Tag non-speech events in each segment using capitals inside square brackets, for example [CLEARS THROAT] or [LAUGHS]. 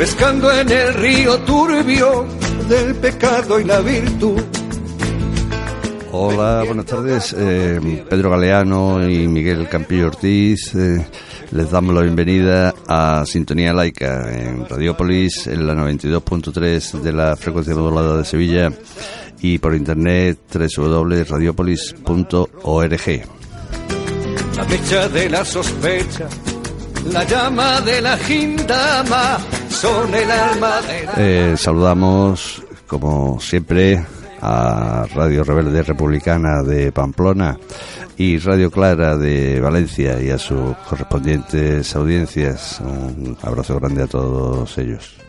pescando en el río turbio del pecado y la virtud. Hola, buenas tardes. Eh, Pedro Galeano y Miguel Campillo Ortiz. Eh, les damos la bienvenida a Sintonía Laica en Radiópolis, en la 92.3 de la frecuencia modulada de Sevilla y por internet www.radiopolis.org. La mecha de la sospecha, la llama de la gindama, son el alma de la... Eh, saludamos, como siempre, a Radio Rebelde Republicana de Pamplona y Radio Clara de Valencia y a sus correspondientes audiencias. Un abrazo grande a todos ellos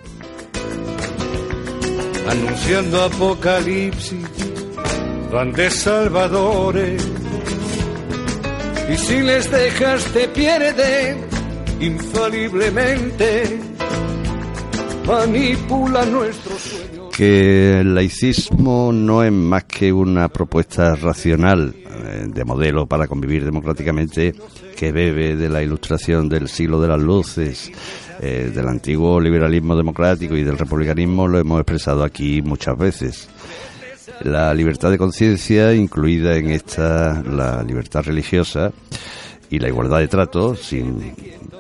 anunciando apocalipsis, grandes salvadores. Y si les dejas te pierden infaliblemente, manipula nuestros sueños. Que el laicismo no es más que una propuesta racional eh, de modelo para convivir democráticamente que bebe de la ilustración del siglo de las luces eh, del antiguo liberalismo democrático y del republicanismo lo hemos expresado aquí muchas veces. La libertad de conciencia, incluida en esta la libertad religiosa y la igualdad de trato, sin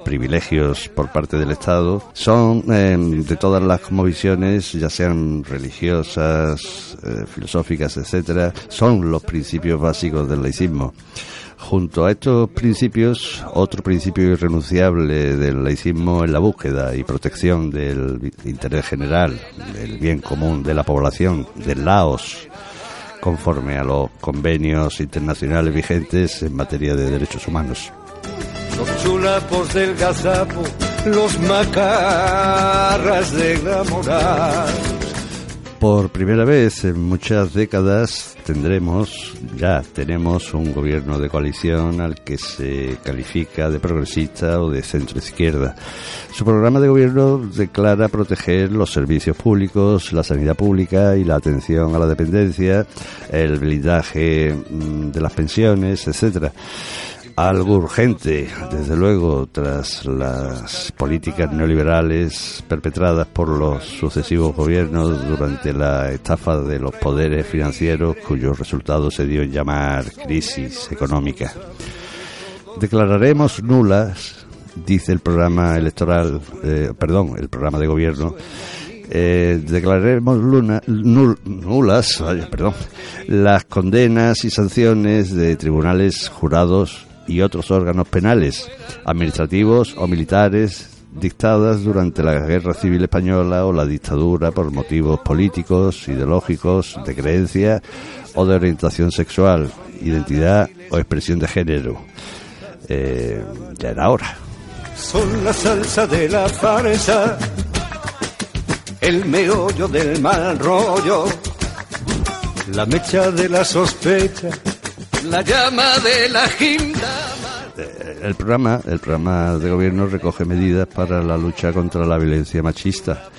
privilegios por parte del Estado, son eh, de todas las visiones, ya sean religiosas, eh, filosóficas, etcétera, son los principios básicos del laicismo. Junto a estos principios, otro principio irrenunciable del laicismo es la búsqueda y protección del interés general, del bien común de la población, del Laos, conforme a los convenios internacionales vigentes en materia de derechos humanos. Los chulapos del gazapo, los macarras de la moral por primera vez en muchas décadas tendremos, ya tenemos un gobierno de coalición al que se califica de progresista o de centro izquierda. Su programa de gobierno declara proteger los servicios públicos, la sanidad pública y la atención a la dependencia, el blindaje mm, de las pensiones, etcétera algo urgente, desde luego, tras las políticas neoliberales perpetradas por los sucesivos gobiernos durante la estafa de los poderes financieros, cuyo resultado se dio en llamar crisis económica. Declararemos nulas, dice el programa electoral, eh, perdón, el programa de gobierno, eh, declararemos nulas perdón, las condenas y sanciones de tribunales jurados y otros órganos penales, administrativos o militares dictadas durante la Guerra Civil Española o la dictadura por motivos políticos, ideológicos, de creencia o de orientación sexual, identidad o expresión de género. Eh, ya era hora. Son la salsa de la farsa, el meollo del mal rollo, la mecha de la sospecha la llama de la eh, El programa, el programa de gobierno recoge medidas para la lucha contra la violencia machista,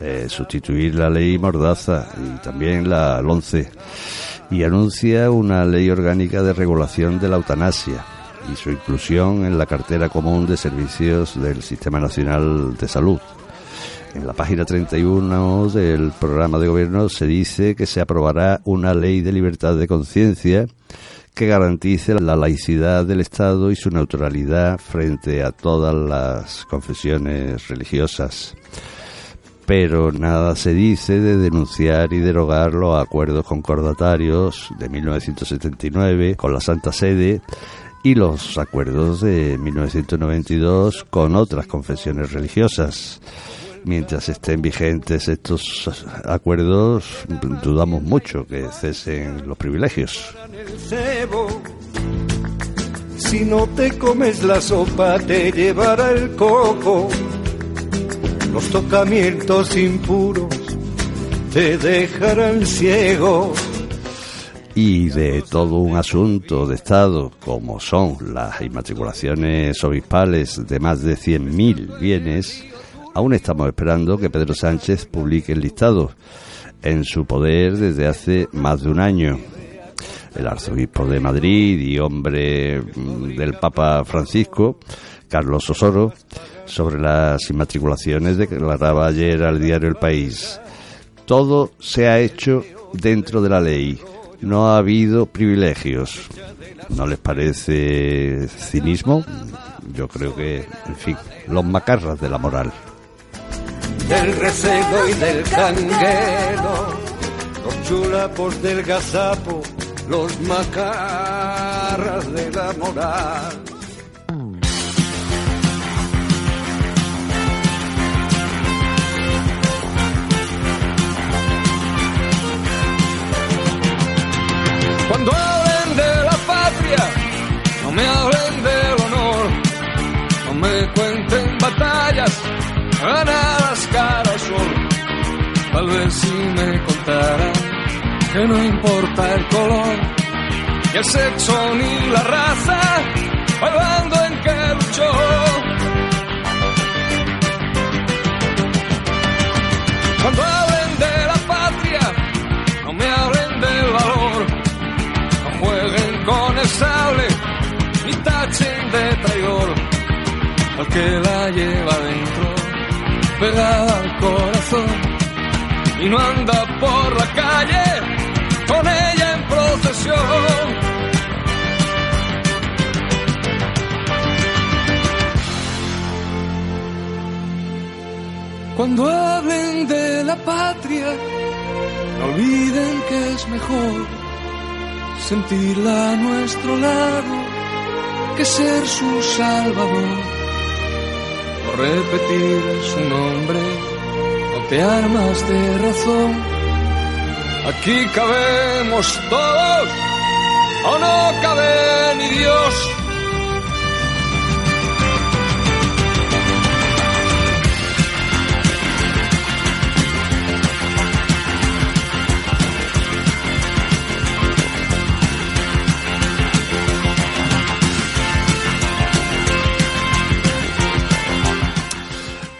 eh, sustituir la ley Mordaza y también la 11 y anuncia una ley orgánica de regulación de la eutanasia y su inclusión en la cartera común de servicios del Sistema Nacional de Salud. En la página 31 del programa de gobierno se dice que se aprobará una ley de libertad de conciencia que garantice la laicidad del Estado y su neutralidad frente a todas las confesiones religiosas. Pero nada se dice de denunciar y derogar los acuerdos concordatarios de 1979 con la Santa Sede y los acuerdos de 1992 con otras confesiones religiosas mientras estén vigentes estos acuerdos, dudamos mucho que cesen los privilegios. Si no te comes la sopa, te llevará el coco. los tocamientos impuros te dejarán ciego. Y de todo un asunto de Estado, como son las inmatriculaciones obispales de más de 100.000 bienes, aún estamos esperando que Pedro Sánchez publique el listado en su poder desde hace más de un año. El arzobispo de Madrid y hombre mm, del Papa Francisco, Carlos Osoro, sobre las inmatriculaciones declaraba ayer al diario El País. Todo se ha hecho dentro de la ley. No ha habido privilegios. ¿No les parece cinismo? Yo creo que, en fin, los macarras de la moral. Del recebo y del canguero, los chulapos del gazapo, los macarras de la moral. Cuando hablen de la patria, no me hablen del honor, no me cuenten batallas ganadas cara al sol. Tal vez si me contaran que no importa el color, ni el sexo ni la raza, hablando en que luchó. Cuando hablen de la patria, no me hablen del valor, no jueguen con el sable, ni tachen de traidor al que la lleva dentro, pegada al corazón, y no anda por la calle con ella en procesión. Cuando hablen de la patria, no olviden que es mejor sentirla a nuestro lado que ser su salvador. Repetir su nombre, no te armas de razón. Aquí cabemos todos, o no cabe ni Dios.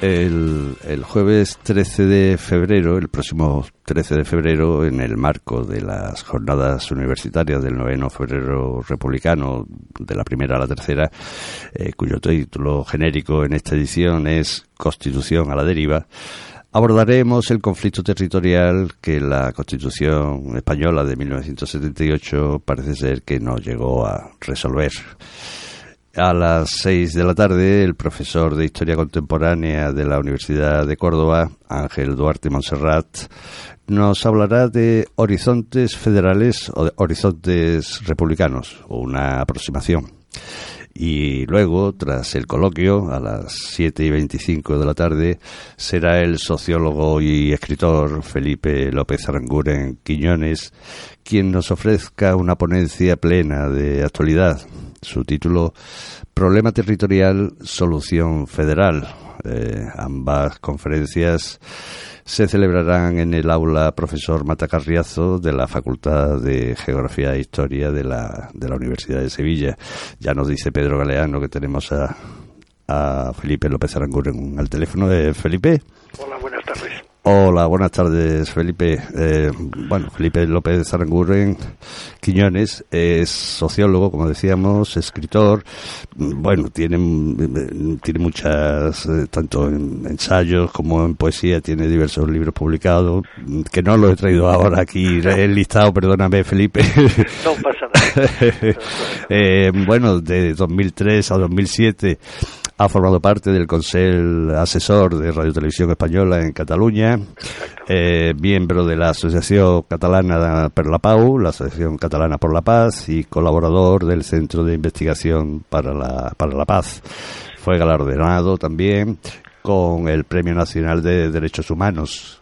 El, jueves 13 de febrero, el próximo 13 de febrero, en el marco de las jornadas universitarias del noveno febrero republicano, de la primera a la tercera, eh, cuyo título genérico en esta edición es Constitución a la deriva, abordaremos el conflicto territorial que la Constitución española de 1978 parece ser que no llegó a resolver. A las seis de la tarde, el profesor de Historia Contemporánea de la Universidad de Córdoba, Ángel Duarte Monserrat, nos hablará de horizontes federales o de horizontes republicanos, o una aproximación. Y luego, tras el coloquio, a las siete y veinticinco de la tarde, será el sociólogo y escritor Felipe López Aranguren Quiñones quien nos ofrezca una ponencia plena de actualidad su título Problema territorial, solución federal. Eh, ambas conferencias se celebrarán en el aula profesor Matacarriazo de la Facultad de Geografía e Historia de la, de la Universidad de Sevilla. Ya nos dice Pedro Galeano que tenemos a, a Felipe López Aranguren al teléfono. de Felipe. Hola, buenas tardes. Hola, buenas tardes, Felipe. Eh, bueno, Felipe López Aranguren Quiñones es sociólogo, como decíamos, escritor. Bueno, tiene, tiene muchas, eh, tanto en ensayos como en poesía, tiene diversos libros publicados, que no los he traído ahora aquí el listado, perdóname, Felipe. [LAUGHS] No pasa nada. [LAUGHS] eh, bueno, de 2003 a 2007 ha formado parte del Consell Asesor de Radio Televisión Española en Cataluña, eh, miembro de la Asociación Catalana per la Pau, la Asociación Catalana por la Paz, y colaborador del Centro de Investigación para la, para la Paz. Fue galardonado también con el Premio Nacional de Derechos Humanos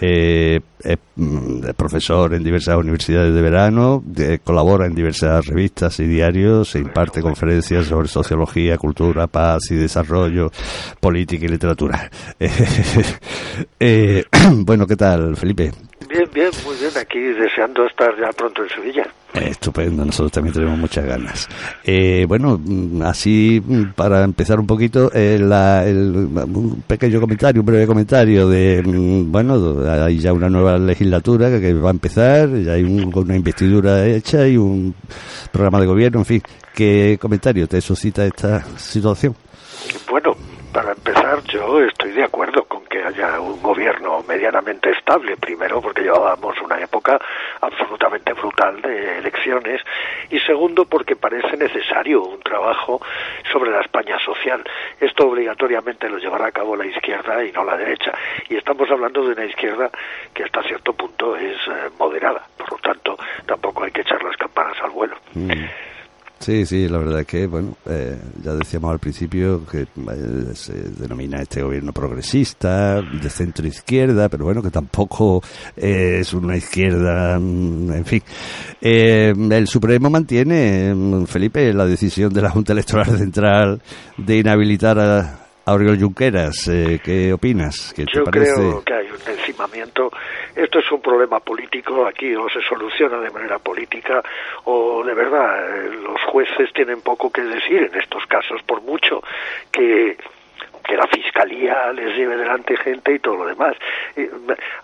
Eh, es, mm, profesor en diversas universidades de verano, colabora en diversas revistas y diarios, se imparte conferencias sobre sociología, cultura, paz y desarrollo, política y literatura. [LAUGHS] Eh, [CLEARS THROAT] bueno, ¿qué tal, Felipe? Bien, bien, muy bien. Aquí deseando estar ya pronto en Sevilla. Estupendo, nosotros también tenemos muchas ganas. Eh, bueno, mm, así mm, para empezar un poquito, eh, un pequeño comentario, un breve comentario de, mm, bueno, hay ya una nueva legislatura que, va a empezar, ya hay una investidura hecha y un programa de gobierno, en fin. ¿Qué comentario te suscita esta situación? Bueno, para empezar, yo estoy de acuerdo con haya un gobierno medianamente estable, primero porque llevábamos una época absolutamente brutal de elecciones y segundo porque parece necesario un trabajo sobre la España social. Esto obligatoriamente lo llevará a cabo la izquierda y no la derecha. Y estamos hablando de una izquierda que hasta cierto punto es eh, moderada, por lo tanto tampoco hay que echar las campanas al vuelo. Mm. Sí, sí, la verdad es que, bueno, eh, ya decíamos al principio que eh, se denomina este gobierno progresista, de centro izquierda, pero bueno, que tampoco es una izquierda, mm, en fin. Eh, el Supremo mantiene, mm, Felipe, la decisión de la Junta Electoral Central de inhabilitar a, Aurelio Junqueras, eh, ¿qué opinas? ¿Qué Yo creo que hay un encimamiento. Esto es un problema político, aquí o se soluciona de manera política o de verdad eh, los jueces tienen poco que decir en estos casos, por mucho que que la fiscalía les lleve delante gente y todo lo demás.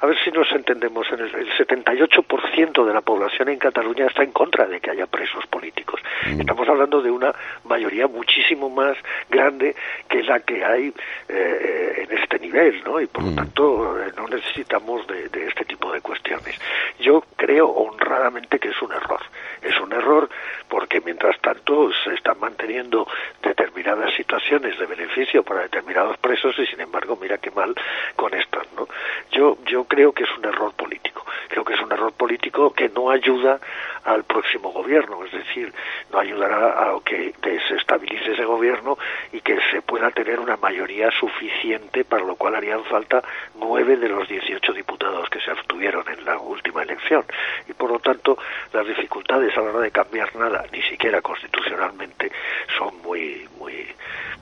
a ver si nos entendemos, el, 78% de la población en Cataluña está en contra de que haya presos políticos. Mm. Estamos hablando de una mayoría muchísimo más grande que la que hay eh, en este nivel, ¿no? Y por lo mm. tanto eh, no necesitamos de, de este tipo de cuestiones. Yo creo honradamente que es un error. Es un error porque mientras tanto se están manteniendo determinadas situaciones de beneficio para determinados presos y sin embargo mira qué mal con estas, ¿no? Yo yo creo que es un error político. Creo que es un error político que no ayuda al próximo gobierno, es decir, no ayudará a que desestabilice ese gobierno y que se pueda tener una mayoría suficiente, para lo cual harían falta nueve de los 18 diputados que se abstuvieron en la última elección. Y por lo tanto, las dificultades a la hora de cambiar nada, ni siquiera constitucionalmente, son muy, muy,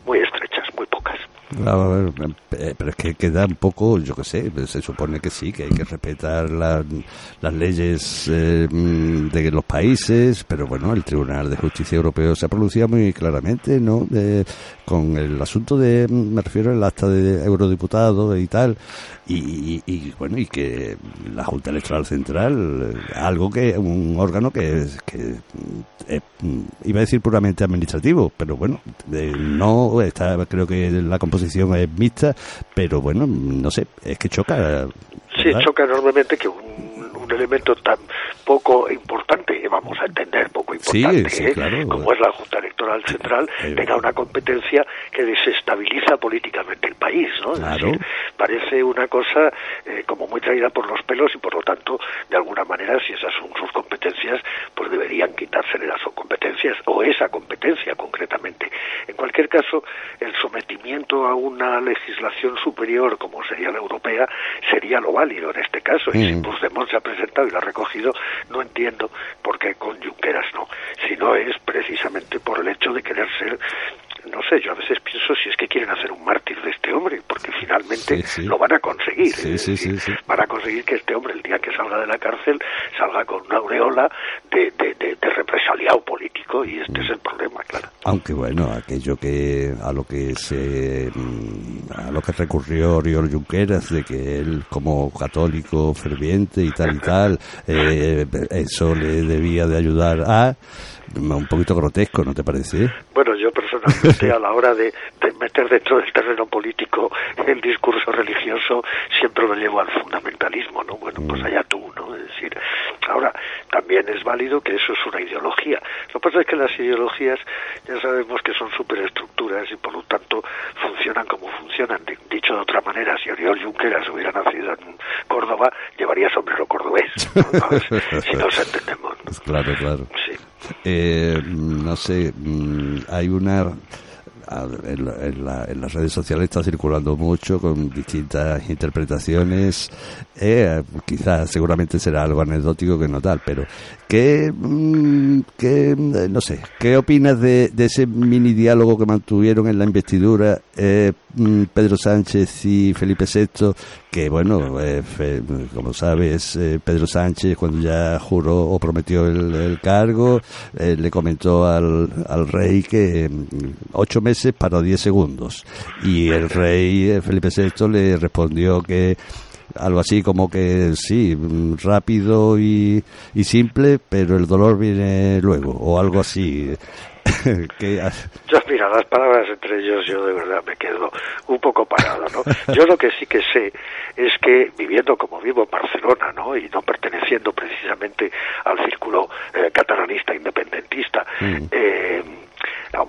muy estrechas, muy pocas. Eh, pero es que queda un poco, yo qué sé, se supone que sí, que hay que respetar las leyes eh, de los países, pero bueno, el Tribunal de Justicia Europeo se ha pronunciado muy claramente, ¿no? con el asunto de, me refiero al acta de eurodiputado y tal, y, bueno, y que la Junta Electoral Central, algo que, un órgano que, que iba a decir puramente administrativo, pero bueno, no está, creo que la composición es mixta, pero bueno, no sé, es que choca. Sí, choca enormemente que un un elemento tan poco importante, vamos a entender, poco importante, ¿eh? como es la Junta Electoral Central, tenga una competencia que desestabiliza políticamente el país, ¿no? parece una cosa eh, como muy traída por los pelos y por lo tanto, de alguna manera, si esas son sus competencias, pues deberían quitársele las competencias o esa competencia concretamente. En cualquier caso, el sometimiento a una legislación superior como sería la europea sería lo válido en este caso. Y si mm. Puigdemont se ha presentado y lo ha recogido, no entiendo por qué con Junqueras no, sino es precisamente por el hecho de querer ser no sé, yo a veces pienso si es que quieren hacer un mártir de este hombre, porque finalmente lo van a conseguir. van a conseguir que este hombre, el día que salga de la cárcel, salga con una aureola de, de, de, represaliado político, y este es el problema, claro. Aunque bueno, aquello que a lo que se mm, a lo que recurrió Oriol Junqueras, de que él como católico ferviente y tal y tal, [LAUGHS] eh, eso le debía de ayudar a un poquito grotesco, ¿no te parece? Bueno, yo personalmente a la hora de, meter dentro del terreno político el discurso religioso siempre lo llevo al fundamentalismo, ¿no? Bueno, pues mm. allá tú, ¿no? Es decir, ahora también es válido que eso es una ideología. Lo que pasa es que las ideologías ya sabemos que son superestructuras y por lo tanto funcionan como funcionan. Dicho de otra manera, si Oriol Junqueras hubiera nacido en Córdoba, llevaría sombrero cordobés, si nos entendemos. [LAUGHS] Claro, claro. Sí. Eh, no sé, mm, hay una en, las redes sociales está circulando mucho con distintas interpretaciones. Eh, quizás seguramente será algo anecdótico que no tal, pero ¿qué, mm, qué no sé, qué opinas de, ese mini diálogo que mantuvieron en la investidura eh, mm, Pedro Sánchez y Felipe VI? Que bueno, eh, como sabes, eh, Pedro Sánchez cuando ya juró o prometió el, cargo, le comentó al, al rey que mm, ocho meses para diez segundos. Y el rey Felipe VI le respondió que algo así como que sí, rápido y, y simple, pero el dolor viene luego, o algo así. [LAUGHS] que... Yo, mira, las palabras entre ellos yo de verdad me quedo un poco parado, ¿no? Yo lo que sí que sé es que viviendo como vivo en Barcelona, ¿no? Y no perteneciendo precisamente al círculo eh, catalanista independentista, mm. eh,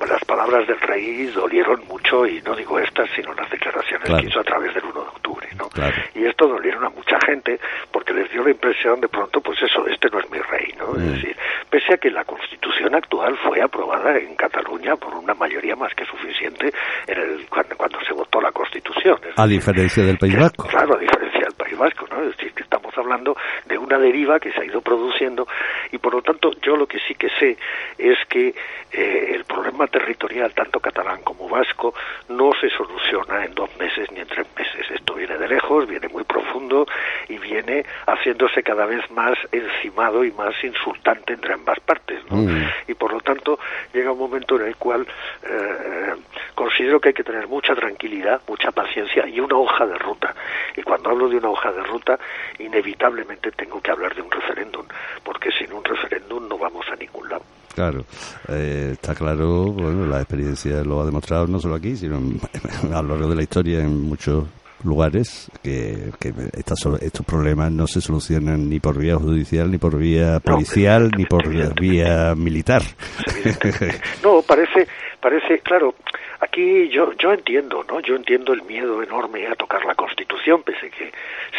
las palabras del rey dolieron mucho, y no digo estas, sino las declaraciones que hizo a través del 1 de octubre, ¿no? Y esto dolieron a mucha gente porque les dio la impresión de pronto, pues eso, este no es mi rey, ¿no? Es mm. decir, pese a que la constitución actual fue aprobada en Cataluña por una mayoría más que suficiente en el, cuando, se votó la constitución. a diferencia del País Vasco. Claro, a diferencia del País Vasco, ¿no? Es decir, que estamos hablando de una deriva que se ha ido produciendo y por lo tanto yo lo que sí que sé es que eh, el problema territorial, tanto catalán como vasco, no se soluciona en dos meses ni en tres meses. Esto viene de lejos, viene muy profundo y viene haciéndose cada vez más encimado y más insultante entre ambas partes. Mm. Y por lo tanto llega un momento en el cual eh, considero que hay que tener mucha tranquilidad, mucha paciencia y una hoja de ruta. Y cuando hablo de una hoja de ruta, inevitablemente tengo que hablar de un referéndum, porque sin un referéndum no vamos a ningún lado. Claro, eh, está claro, bueno, la experiencia lo ha demostrado no solo aquí, sino a lo largo de la historia en muchos lugares que, que estos problemas no se solucionan ni por vía judicial, ni por vía policial, ni por vía militar. No, parece, parece, claro, aquí yo, yo entiendo, ¿no? Yo entiendo el miedo enorme a tocar la Constitución, pese que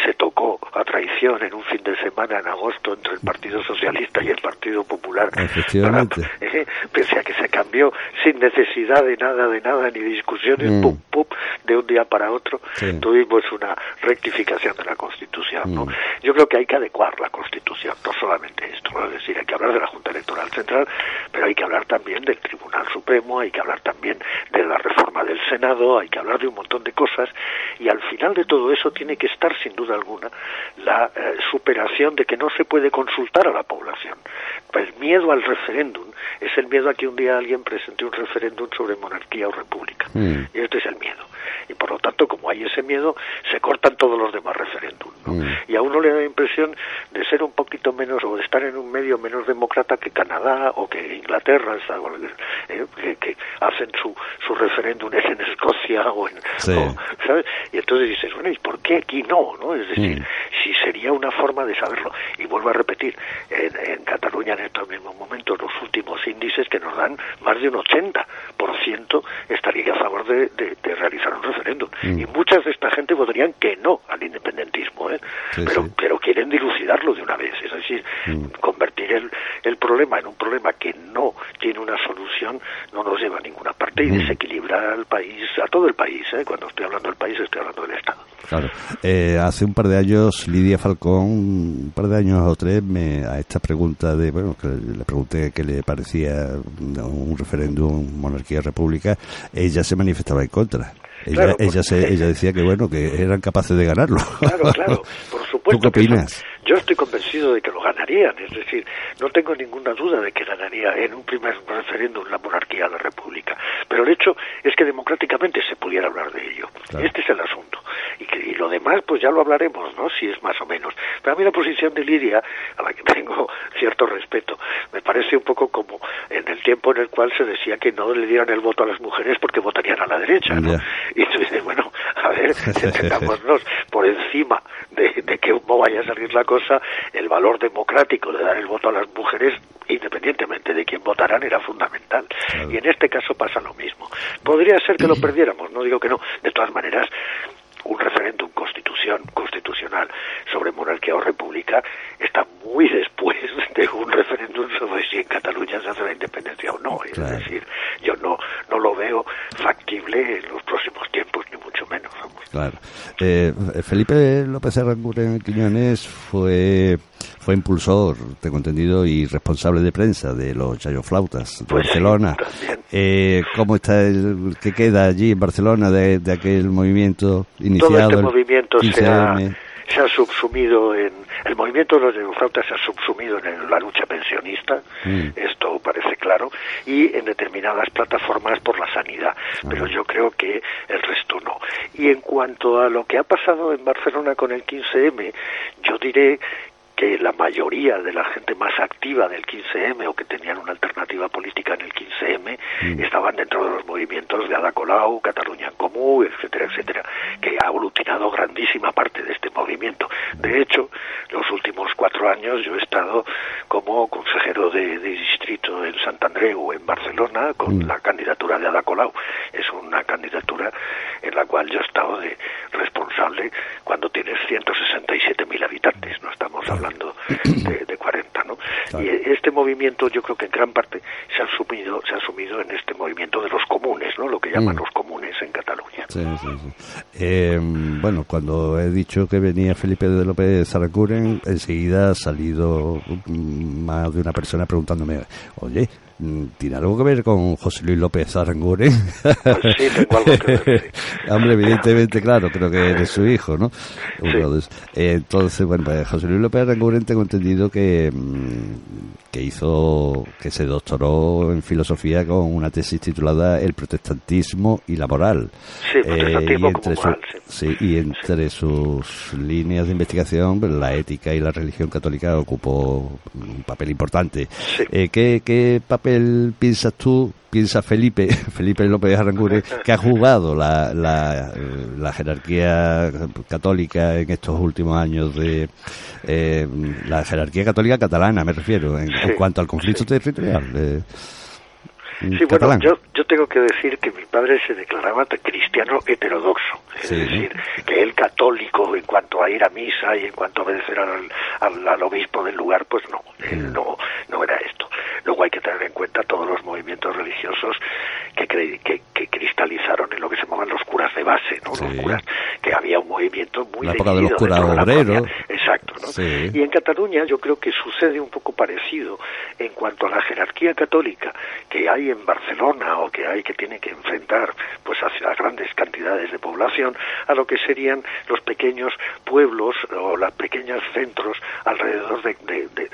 se tocó a traición en un fin de semana en agosto entre el Partido Socialista y el Partido Popular. Efectivamente. Eh, pese a que se cambió sin necesidad de nada, de nada, ni discusiones, mm. pum, pum, de un día para otro, tuvimos una rectificación de la Constitución, ¿no? Mm. Yo creo que hay que adecuar la Constitución, no solamente esto, es decir, hay que hablar de la Junta Electoral Central, pero hay que hablar también del Tribunal Supremo, hay que hablar también de la reforma del Senado, hay que hablar de un montón de cosas, y al final de todo eso tiene que estar sin duda alguna la eh, superación de que no se puede consultar a la población. El miedo al referéndum es el miedo a que un día alguien presente un referéndum sobre monarquía o república. Mm. Y este es el miedo y por lo tanto como hay ese miedo se cortan todos los demás referéndums mm. y a uno le da la impresión de ser un poquito menos o de estar en un medio menos demócrata que Canadá o que Inglaterra eh, que, hacen su, su referéndum en Escocia o en ¿sabes? y entonces dices bueno y por qué aquí no no es decir mm. si sería una forma de saberlo y vuelvo a repetir en, en Cataluña en estos mismos momentos los últimos índices que nos dan más de un 80% estaría a favor de, de realizar un referéndum. Mm. Y muchas de esta gente votarían que no al independentismo, ¿eh? pero, pero quieren dilucidarlo de una vez. Es decir, mm. convertir el, el problema en un problema que no tiene una solución no nos lleva a ninguna parte y mm. desequilibra al país, a todo el país. ¿eh? Cuando estoy hablando del país, estoy hablando del Estado. Claro. Eh, hace un par de años, Lidia Falcón, un par de años o tres, me, a esta pregunta de, bueno, que le pregunté qué le parecía un referéndum monarquía-república, ella se manifestaba en contra. Ella, ella, se, ella decía que bueno, que eran capaces de ganarlo. Claro, claro, por [LAUGHS] supuesto. qué opinas? Yo estoy convencido de que lo ganarían, es decir, no tengo ninguna duda de que ganaría en un primer referéndum la monarquía a la república. Pero el hecho es que democráticamente se pudiera hablar de ello. Este es el asunto. Y, que, y lo demás, pues ya lo hablaremos, ¿no? Si es más o menos. Pero a mí la posición de Lidia, a la que [LAUGHS] tengo cierto respeto, me parece un poco como en el tiempo en el cual se decía que no le dieran el voto a las mujeres porque votarían a la derecha, ¿no? Y entonces, bueno, a ver, [LAUGHS] entendámonos por encima de, de que cómo vaya a salir la cosa el valor democrático de dar el voto a las mujeres, independientemente de quién votaran, era fundamental. Y en este caso pasa lo mismo. Podría ser que lo [CLEARS THROAT] perdiéramos, no digo que no. De todas maneras, un referéndum constitución, constitucional sobre monarquía o república está muy después [LAUGHS] de un referéndum sobre si en Cataluña se hace la independencia o no. Es decir, yo no, no lo veo factible en los próximos tiempos, ni mucho menos. Claro. Eh, Felipe López Arranguren Quiñones fue fue impulsor, tengo entendido, y responsable de prensa de los Chayo Flautas de Pues Barcelona. eh, ¿Cómo está el qué queda allí en Barcelona de, de aquel movimiento iniciado? Todo este movimiento se ha, 15M? se ha subsumido en el movimiento de los demócratas se ha subsumido en la lucha pensionista Mm. esto parece claro y en determinadas plataformas por la sanidad pero yo creo que el resto no y en cuanto a lo que ha pasado en Barcelona con el 15M yo diré que la mayoría de la gente más activa del 15M o que tenían una alternativa política en el 15M estaban dentro de los movimientos de Ada Colau, Cataluña en Comú, etcétera, etcétera, que ha aglutinado grandísima parte de este movimiento. De hecho, los últimos cuatro años yo he estado como consejero de, de distrito en Sant Andreu, en Barcelona, con la candidatura de Ada Colau. Es una candidatura en la cual yo he estado de responsable cuando tienes 167.000 habitantes, no estamos hablando [CLEARS THROAT] de, de 40, ¿no? Y este movimiento yo creo que en gran parte se ha asumido, se ha asumido en este movimiento de los comunes, ¿no? Lo que llaman Mm. los comunes en Cataluña. Sí, sí, sí. Eh, bueno, cuando he dicho que venía Felipe de López Zaracuren, enseguida ha salido mm, más de una persona preguntándome, oye, ¿tiene algo que ver con José Luis López Aranguren? Sí, tengo algo que ver. [LAUGHS] Hombre, evidentemente, claro, creo que eres su hijo, ¿no? De. Eh, entonces, bueno, pues José Luis López Aranguren tengo entendido que, mm, que hizo, que se doctoró en filosofía con una tesis titulada El protestantismo y la moral. Sí, protestantismo y como entre su- moral, sí. sí, y entre sus líneas de investigación, pues, la ética y la religión católica ocupó un papel importante. Sí. Eh, ¿qué, ¿Qué papel piensas tú, piensa Felipe, [LAUGHS] Felipe López Arranguren, que ha jugado la, la, eh, la jerarquía católica en estos últimos años de eh, la jerarquía católica catalana, me refiero, en, cuanto al conflicto territorial? eh, Sí, catalán? bueno, yo, yo tengo que decir que mi padre se declaraba cristiano heterodoxo, es Sí. decir, que él católico en cuanto a ir a misa y en cuanto a obedecer al, al, al obispo del lugar, pues no, él no, no era esto. Luego hay que tener en cuenta todos los movimientos religiosos que, cre- que, que cristalizaron en lo que se llamaban los curas de base, ¿no? Sí. Los curas, que había un movimiento muy La época de los curas obreros. Exacto, ¿no? Sí. Y en Cataluña yo creo que sucede un poco parecido en cuanto a la jerarquía católica que hay en Barcelona o que hay que tiene que enfrentar pues hacia grandes cantidades de población a lo que serían los pequeños pueblos o los pequeños centros alrededor de, de- de-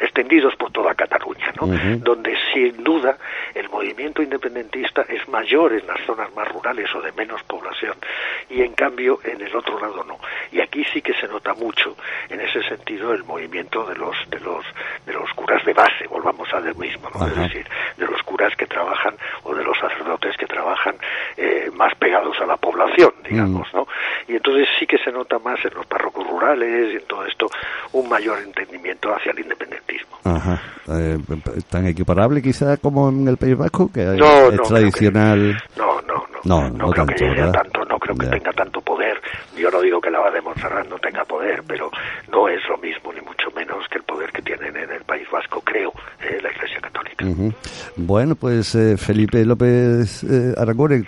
extendidos por toda Cataluña, ¿no? Donde sin duda el movimiento independentista es mayor en las zonas más rurales o de menos población y en cambio en el otro lado no. Y aquí sí que se nota mucho en ese sentido el movimiento de los de los de los curas de base, volvamos a lo mismo, ¿no? es decir, de los curas que trabajan o de los sacerdotes que trabajan eh, más pegados a la población, digamos, ¿no? Y entonces sí que se nota más en los párrocos rurales y en todo esto un mayor entendimiento hacia el independentismo. Ajá. Eh, tan equiparable quizá como en el País Vasco, que No, es no, creo que- tradicional. No, no, no. No, no, no creo tanto, que tanto, creo que tenga tanto poder. Yo no digo que la va de Montserrat no tenga poder, pero no es lo mismo, ni mucho menos que el poder que tienen en el País Vasco, creo, eh, la Iglesia Católica. Bueno, pues eh, Felipe López eh,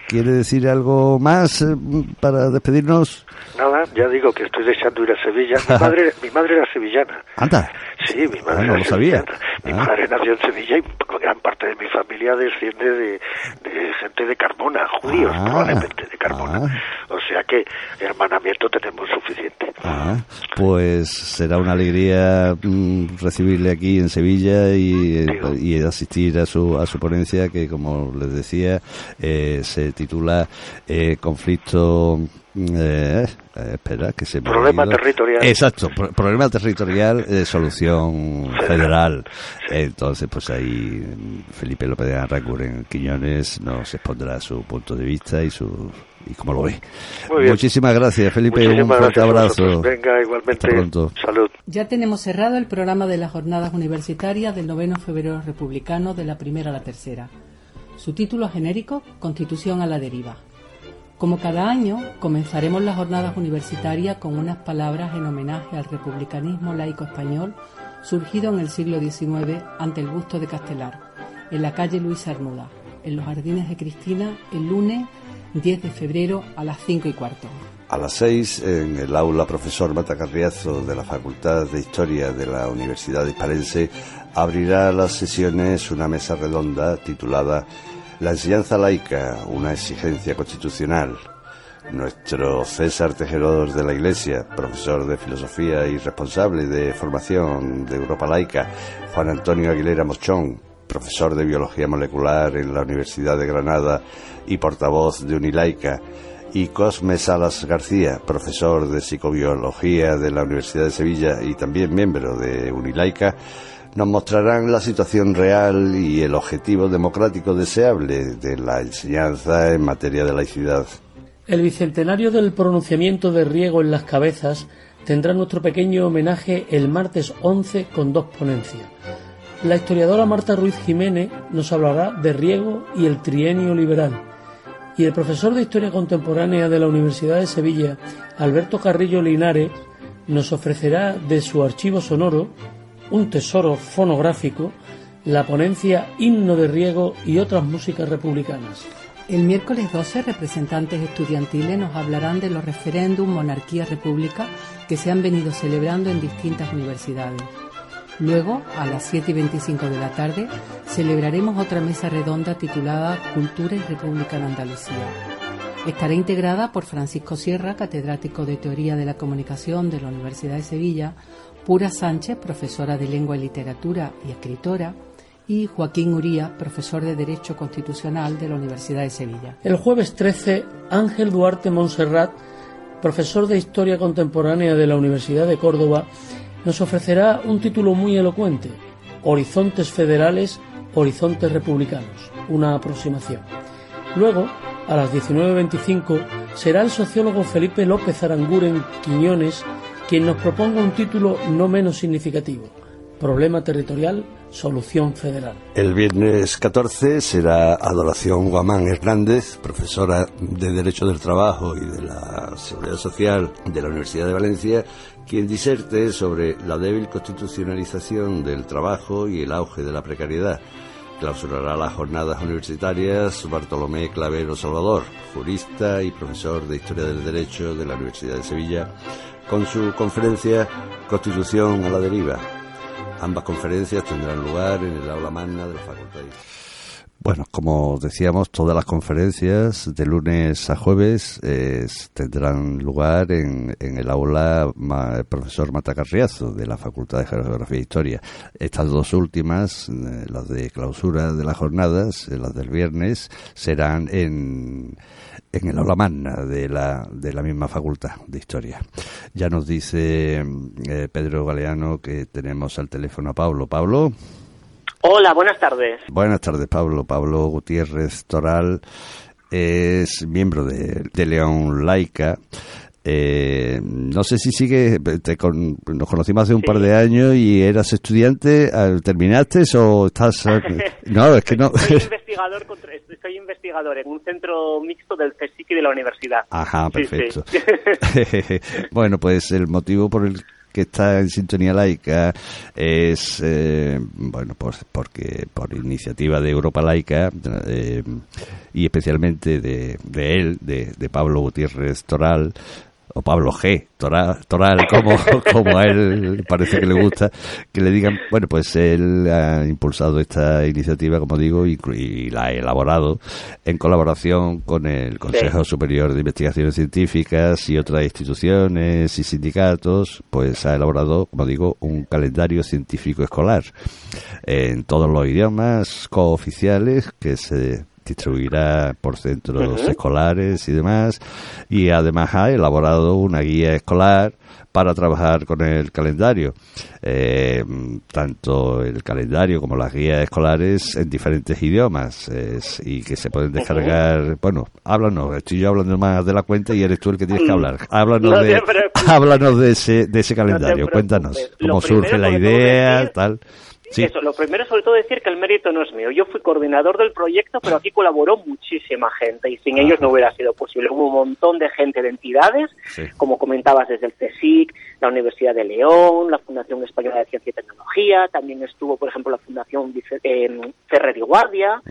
¿quiere decir algo más eh, para despedirnos? Nada, ya digo que estoy deseando ir a Sevilla. Mi madre, [LAUGHS] mi madre era sevillana. Anda. Sí, mi madre Ah, no lo sabía. Mi Ah. madre nació en Sevilla y gran parte de mi familia desciende de, de gente de Carmona, judíos Ah, probablemente de Carmona. ah. O sea que hermanamiento tenemos suficiente. Ah, pues será una alegría mm, recibirle aquí en Sevilla y, y asistir a su, a su ponencia que, como les decía, eh, se titula eh, Conflicto... eh, eh, espera, que se me ha Problema ido. territorial. Exacto, pro- problema territorial, eh, solución Federal. federal. Entonces, pues ahí mm, Felipe López de Arranguren Quiñones nos expondrá su punto de vista y su y cómo lo ve. Muy bien. Muchísimas gracias, Felipe. Muchísimas un fuerte abrazo. Venga, igualmente. Hasta pronto. Salud. Ya tenemos cerrado el programa de las jornadas universitarias del noveno febrero republicano de la primera a la tercera. Su título genérico, Constitución a la deriva. Como cada año, comenzaremos las jornadas universitarias con unas palabras en homenaje al republicanismo laico español surgido en el siglo XIX ante el busto de Castelar, en la calle Luis Arnuda, en los Jardines de Cristina, el lunes 10 de febrero a las 5 y cuarto. A las 6, en el aula profesor Matacarriazo de la Facultad de Historia de la Universidad de Hispalense, abrirá las sesiones una mesa redonda titulada La enseñanza laica, una exigencia constitucional. Nuestro César Tejedor de la Iglesia, profesor de filosofía y responsable de formación de Europa Laica, Juan Antonio Aguilera Mochón, profesor de biología molecular en la Universidad de Granada y portavoz de Unilaica, y Cosme Salas García, profesor de psicobiología de la Universidad de Sevilla y también miembro de Unilaica, nos mostrarán la situación real y el objetivo democrático deseable de la enseñanza en materia de laicidad. El bicentenario del pronunciamiento de Riego en las cabezas tendrá nuestro pequeño homenaje el martes 11 con dos ponencias. La historiadora Marta Ruiz Jiménez nos hablará de Riego y el trienio liberal. Y el profesor de Historia Contemporánea de la Universidad de Sevilla, Alberto Carrillo Linares, nos ofrecerá de su archivo sonoro un tesoro fonográfico, la ponencia Himno de Riego y otras músicas republicanas. El miércoles 12, representantes estudiantiles nos hablarán de los referéndum monarquía-república que se han venido celebrando en distintas universidades. Luego, a las 7 y 25 de la tarde, celebraremos otra mesa redonda titulada Cultura y República en Andalucía. Estará integrada por Francisco Sierra, catedrático de Teoría de la Comunicación de la Universidad de Sevilla, Pura Sánchez, profesora de Lengua y Literatura y escritora, y Joaquín Uría, profesor de Derecho Constitucional de la Universidad de Sevilla. El jueves 13, Ángel Duarte Montserrat, profesor de Historia Contemporánea de la Universidad de Córdoba, nos ofrecerá un título muy elocuente, Horizontes Federales, Horizontes Republicanos, una aproximación. Luego, a las 19.25, será el sociólogo Felipe López Aranguren Quiñones quien nos proponga un título no menos significativo, Problema Territorial, Solución Federal. El viernes 14 será Adoración Guamán Hernández, profesora de Derecho del Trabajo y de la Seguridad Social de la Universidad de Valencia, quien diserte sobre la débil constitucionalización del trabajo y el auge de la precariedad. Clausurará las jornadas universitarias Bartolomé Clavero Salvador, jurista y profesor de Historia del Derecho de la Universidad de Sevilla, con su conferencia Constitución a la deriva. Ambas conferencias tendrán lugar en el aula magna de la facultad. Bueno, como decíamos, todas las conferencias de lunes a jueves tendrán lugar en, el aula profesor Matacarriazo de la Facultad de Geografía e Historia. Estas dos últimas, eh, las de clausura de las jornadas, eh, las del viernes, serán en en el aula magna de la, de la misma facultad de historia. Ya nos dice eh, Pedro Galeano que tenemos al teléfono a Pablo. Pablo. Hola, buenas tardes. Buenas tardes, Pablo. Pablo Gutiérrez Toral es miembro de, de León Laica. Eh, no sé si sigue, nos conocimos hace un par de años y eras estudiante, ¿terminaste o estás...? [LAUGHS] No, es que no. Soy investigador, soy investigador en un centro mixto del CSIC y de la universidad. Ajá, perfecto. [LAUGHS] [LAUGHS] bueno, pues el motivo por el que está en sintonía laica es eh, bueno pues porque por iniciativa de Europa laica eh, y especialmente de, de él de, de Pablo Gutiérrez Toral o Pablo G, Toral, Toral como, [LAUGHS] como a él parece que le gusta, que le digan, bueno, pues él ha impulsado esta iniciativa, como digo, y, la ha elaborado en colaboración con el Consejo Superior de Investigaciones Científicas y otras instituciones y sindicatos, pues ha elaborado, como digo, un calendario científico escolar en todos los idiomas cooficiales que se distribuirá por centros escolares y demás, y además ha elaborado una guía escolar para trabajar con el calendario, eh, tanto el calendario como las guías escolares en diferentes idiomas y que se pueden descargar. Bueno, háblanos, estoy yo hablando más de la cuenta y eres tú el que tienes que hablar. Háblanos, de, háblanos de ese, de ese calendario, cuéntanos cómo surge la idea, tal. Eso, lo primero sobre todo decir que el mérito no es mío. Yo fui coordinador del proyecto, pero aquí colaboró muchísima gente y sin ellos no hubiera sido posible. Hubo un montón de gente de entidades, como comentabas desde el CSIC, la Universidad de León, la Fundación Española de Ciencia y Tecnología, también estuvo, por ejemplo, la Fundación eh, Ferrer y Guardia,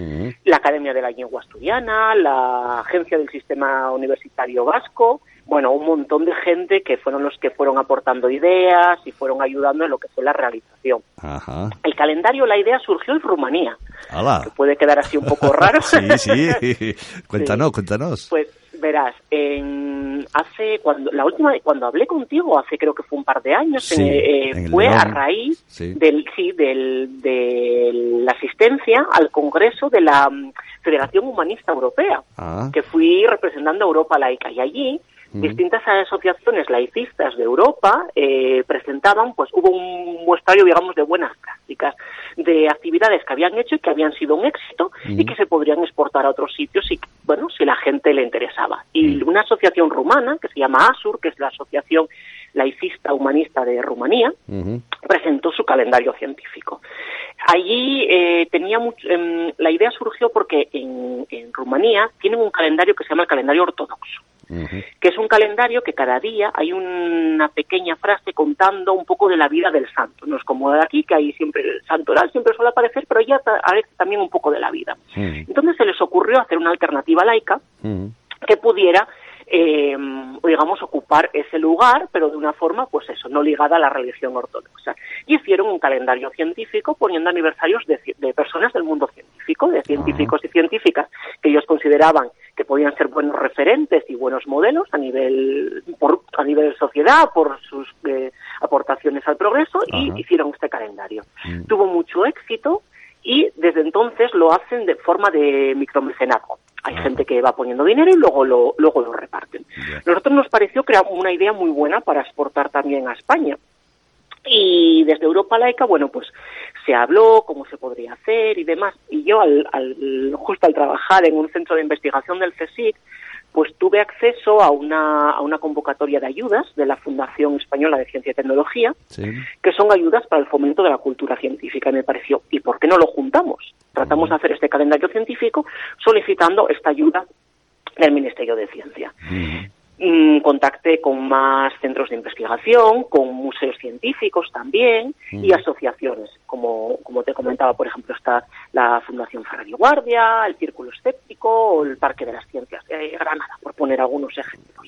la Academia de la Lengua Asturiana, la Agencia del Sistema Universitario Vasco, bueno, un montón de gente que fueron los que fueron aportando ideas y fueron ayudando en lo que fue la realización. El calendario, la idea surgió en Rumanía. Que puede quedar así un poco raro. [LAUGHS] sí, sí. [LAUGHS] Cuéntanos, cuéntanos. Pues verás, en, hace cuando la última cuando hablé contigo hace creo que fue un par de años eh, fue a raíz del sí del, de la asistencia al congreso de la mm, Federación Humanista Europea ah. que fui representando a Europa laica y allí Distintas asociaciones laicistas de Europa eh, presentaban, pues hubo un muestrario, digamos, de buenas prácticas, de actividades que habían hecho y que habían sido un éxito y que se podrían exportar a otros sitios y, bueno, si la gente le interesaba. Y una asociación rumana, que se llama ASUR, que es la Asociación Laicista Humanista de Rumanía, presentó su calendario científico. Allí eh, tenía mucho, em, la idea surgió porque en, en Rumanía tienen un calendario que se llama el calendario ortodoxo que es un calendario que cada día hay una pequeña frase contando un poco de la vida del santo. No es como de aquí, que hay siempre el santoral, siempre suele aparecer, pero ya aparece también un poco de la vida. Entonces se les ocurrió hacer una alternativa laica que pudiera eh, digamos, ocupar ese lugar, pero de una forma, pues eso, no ligada a la religión ortodoxa. Y hicieron un calendario científico poniendo aniversarios de, personas del mundo científico, de científicos y científicas que ellos consideraban que podían ser buenos referentes y buenos modelos a nivel, por, a nivel de sociedad, por sus eh, aportaciones al progreso, y hicieron este calendario. Mm. Tuvo mucho éxito y desde entonces lo hacen de forma de micromecenazgo. Hay gente que va poniendo dinero y luego lo, luego lo reparten. Nosotros nos pareció que era una idea muy buena para exportar también a España. Y desde Europa Laica, bueno, pues se habló cómo se podría hacer y demás. Y yo, al, al, justo al trabajar en un centro de investigación del CSIC, pues tuve acceso a una, a una convocatoria de ayudas de la Fundación Española de Ciencia y Tecnología, que son ayudas para el fomento de la cultura científica. Y me pareció, ¿y por qué no lo juntamos? Tratamos de hacer este calendario científico solicitando esta ayuda del Ministerio de Ciencia. Mm, contacté con más centros de investigación, con museos científicos también y asociaciones, como, como te comentaba, por ejemplo, está la Fundación Ferrari Guardia, el Círculo Escéptico o el Parque de las Ciencias de Granada, por poner algunos ejemplos.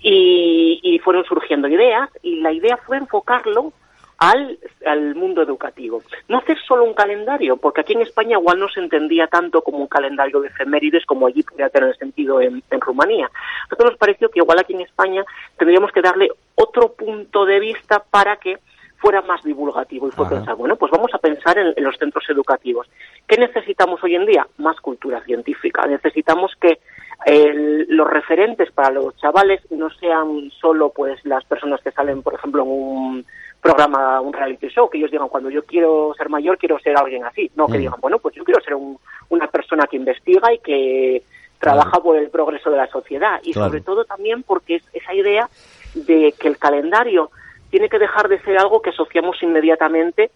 Y, y fueron surgiendo ideas y la idea fue enfocarlo al, al mundo educativo. No hacer solo un calendario, porque aquí en España igual no se entendía tanto como un calendario de efemérides como allí podría tener sentido en, en Rumanía. Nosotros nos pareció que igual aquí en España tendríamos que darle otro punto de vista para que fuera más divulgativo y fue pensar, bueno, pues vamos a pensar en, los centros educativos. ¿Qué necesitamos hoy en día? Más cultura científica. Necesitamos que los referentes para los chavales no sean solo pues las personas que salen, por ejemplo, en un programa, un reality show, que ellos digan, cuando yo quiero ser mayor, quiero ser alguien así. No, que mm. digan, bueno, pues yo quiero ser una persona que investiga y que trabaja por el progreso de la sociedad. Y sobre todo también porque es esa idea de que el calendario tiene que dejar de ser algo que asociamos inmediatamente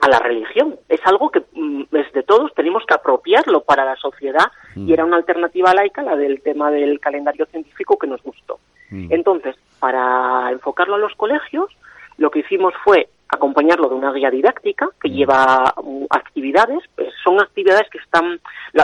a la religión. Es algo que mm, desde todos tenemos que apropiarlo para la sociedad y mm. era una alternativa laica la del tema del calendario científico que nos gustó. Entonces, para enfocarlo a los colegios, lo que hicimos fue acompañarlo de una guía didáctica que mm. lleva mm, actividades, pues son actividades que están,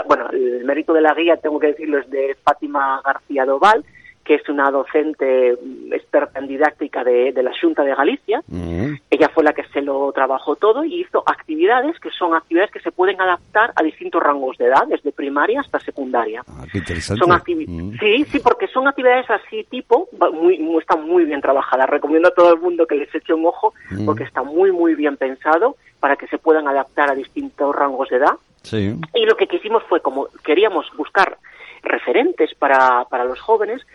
bueno, el mérito de la guía, tengo que decirlo, es de Fátima García Doval, que es una docente mm, experta en didáctica de, la Junta de Galicia. Mm. Ella fue la que se lo trabajó todo y hizo actividades que son actividades que se pueden adaptar a distintos rangos de edad, desde primaria hasta secundaria. Ah, qué interesante. Son mm. Sí, sí, porque son actividades así tipo, muy, están muy bien trabajadas. Recomiendo a todo el mundo que les eche un ojo porque está muy, muy bien pensado para que se puedan adaptar a distintos rangos de edad. Sí. Y lo que quisimos fue, como queríamos buscar referentes para, para los jóvenes,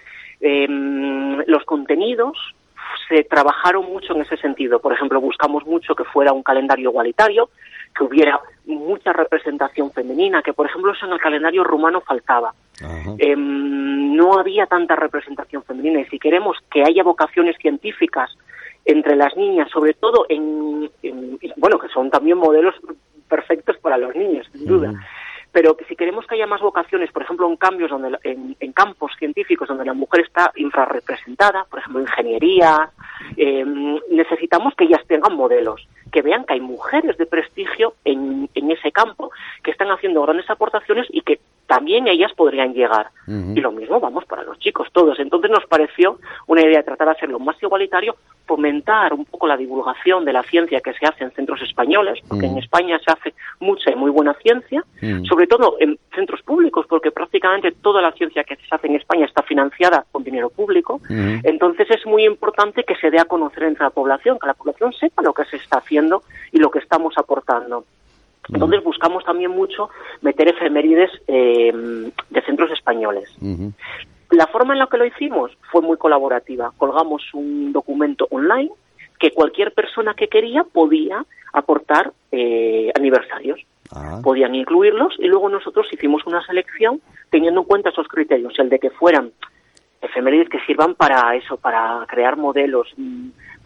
eh, los contenidos se trabajaron mucho en ese sentido. Por ejemplo, buscamos mucho que fuera un calendario igualitario, que hubiera mucha representación femenina, que por ejemplo eso en el calendario rumano faltaba. Em, no había tanta representación femenina y si queremos que haya vocaciones científicas entre las niñas, sobre todo en, bueno, que son también modelos perfectos para los niños, sin duda. Pero si queremos que haya más vocaciones, por ejemplo, en cambios donde en, campos científicos donde la mujer está infrarrepresentada, por ejemplo, ingeniería, eh, necesitamos que ellas tengan modelos, que vean que hay mujeres de prestigio en, en ese campo que están haciendo grandes aportaciones y que también ellas podrían llegar. Y lo mismo vamos para los chicos todos. Entonces nos pareció una idea de tratar de hacerlo más igualitario, fomentar un poco la divulgación de la ciencia que se hace en centros españoles, porque en España se hace mucha y muy buena ciencia, sobre todo en centros públicos, porque prácticamente toda la ciencia que se hace en España está financiada con dinero público. Entonces es muy importante que se dé a conocer entre la población, que la población sepa lo que se está haciendo y lo que estamos aportando. Entonces buscamos también mucho meter efemérides eh, de centros españoles. La forma en la que lo hicimos fue muy colaborativa. Colgamos un documento online que cualquier persona que quería podía aportar eh, aniversarios. Ah. Podían incluirlos y luego nosotros hicimos una selección teniendo en cuenta esos criterios, el de que fueran efemérides que sirvan para eso, para crear modelos,